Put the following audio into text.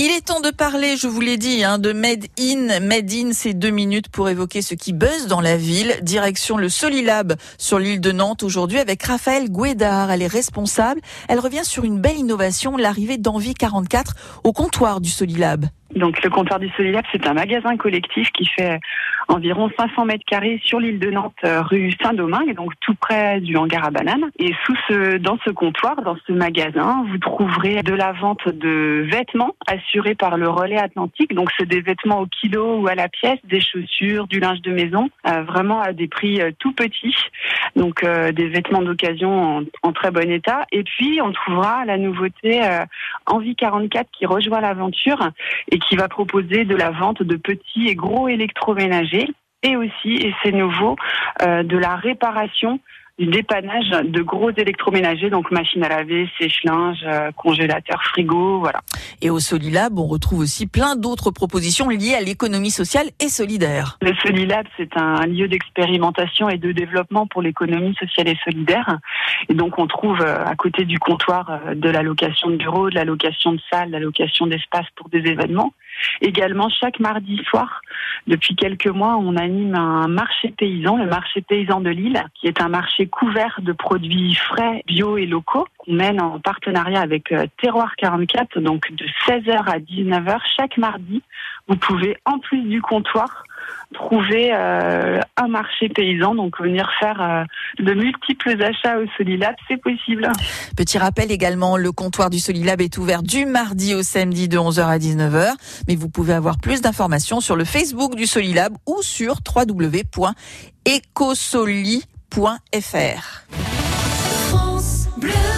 Il est temps de parler, je vous l'ai dit, hein, de Made in. Made in, c'est deux minutes pour évoquer ce qui buzz dans la ville. Direction le Solilab sur l'île de Nantes aujourd'hui avec Raphaël Guédard. Elle est responsable. Elle revient sur une belle innovation, l'arrivée d'Envie 44 au comptoir du Solilab. Donc le comptoir du Solilab, c'est un magasin collectif qui fait environ 500 mètres carrés sur l'île de Nantes, euh, rue Saint-Domingue, donc tout près du hangar à bananes. Et sous ce, dans ce comptoir, dans ce magasin, vous trouverez de la vente de vêtements assurés par le relais atlantique. Donc c'est des vêtements au kilo ou à la pièce, des chaussures, du linge de maison, euh, vraiment à des prix euh, tout petits. Donc des vêtements d'occasion en, très bon état. Et puis on trouvera la nouveauté Envie 44 qui rejoint l'aventure qui va proposer de la vente de petits et gros électroménagers. Et aussi, et c'est nouveau, euh, de la réparation du dépannage de gros électroménagers, donc machines à laver, sèche-linge, euh, congélateur, frigo, voilà. Et au Solilab, on retrouve aussi plein d'autres propositions liées à l'économie sociale et solidaire. Le Solilab, c'est un lieu d'expérimentation et de développement pour l'économie sociale et solidaire. Et donc, on trouve euh, à côté du comptoir euh, de la location de bureaux, de la location de salles, de la location d'espace pour des événements. Également, chaque mardi soir, depuis quelques mois, on anime un marché paysan, le marché paysan de Lille, qui est un marché couvert de produits frais, bio et locaux qu'on mène en partenariat avec euh, Terroir 44, donc de 16h à 19h chaque mardi. Vous pouvez, en plus du comptoir, trouver euh, un marché paysan, donc venir faire euh, de multiples achats au Solilab, c'est possible. Petit rappel également, le comptoir du Solilab est ouvert du mardi au samedi de 11h à 19h, mais vous pouvez avoir plus d'informations sur le Facebook du Solilab ou sur www.ecosoli.fr. France Bleu